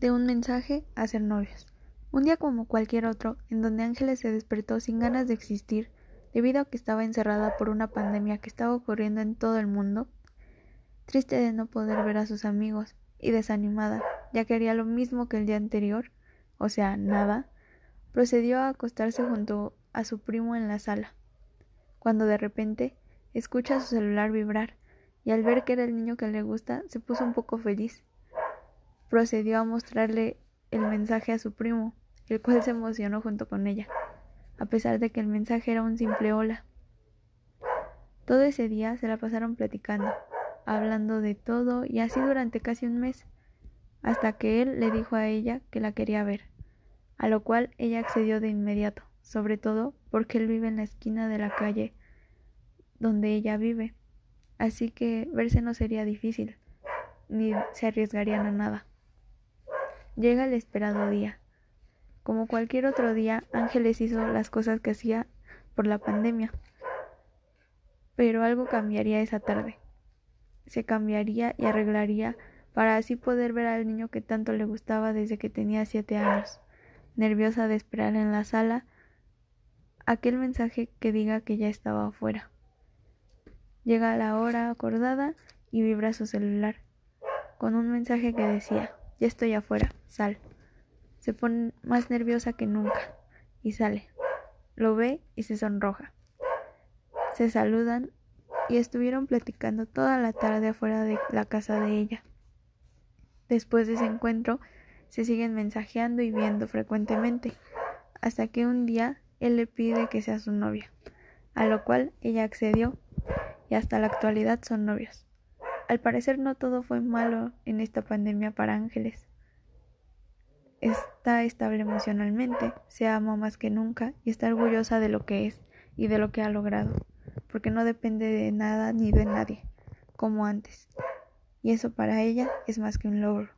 De un mensaje a ser novios. Un día como cualquier otro, en donde Ángeles se despertó sin ganas de existir, debido a que estaba encerrada por una pandemia que estaba ocurriendo en todo el mundo, triste de no poder ver a sus amigos y desanimada, ya que haría lo mismo que el día anterior, o sea, nada, procedió a acostarse junto a su primo en la sala, cuando de repente escucha su celular vibrar y al ver que era el niño que le gusta se puso un poco feliz procedió a mostrarle el mensaje a su primo, el cual se emocionó junto con ella, a pesar de que el mensaje era un simple hola. Todo ese día se la pasaron platicando, hablando de todo y así durante casi un mes, hasta que él le dijo a ella que la quería ver, a lo cual ella accedió de inmediato, sobre todo porque él vive en la esquina de la calle donde ella vive, así que verse no sería difícil, ni se arriesgarían a nada. Llega el esperado día. Como cualquier otro día, Ángeles hizo las cosas que hacía por la pandemia. Pero algo cambiaría esa tarde. Se cambiaría y arreglaría para así poder ver al niño que tanto le gustaba desde que tenía siete años, nerviosa de esperar en la sala aquel mensaje que diga que ya estaba afuera. Llega la hora acordada y vibra su celular, con un mensaje que decía ya estoy afuera, sal. Se pone más nerviosa que nunca y sale. Lo ve y se sonroja. Se saludan y estuvieron platicando toda la tarde afuera de la casa de ella. Después de ese encuentro, se siguen mensajeando y viendo frecuentemente, hasta que un día él le pide que sea su novia, a lo cual ella accedió y hasta la actualidad son novios. Al parecer no todo fue malo en esta pandemia para Ángeles. Está estable emocionalmente, se ama más que nunca y está orgullosa de lo que es y de lo que ha logrado, porque no depende de nada ni de nadie, como antes. Y eso para ella es más que un logro.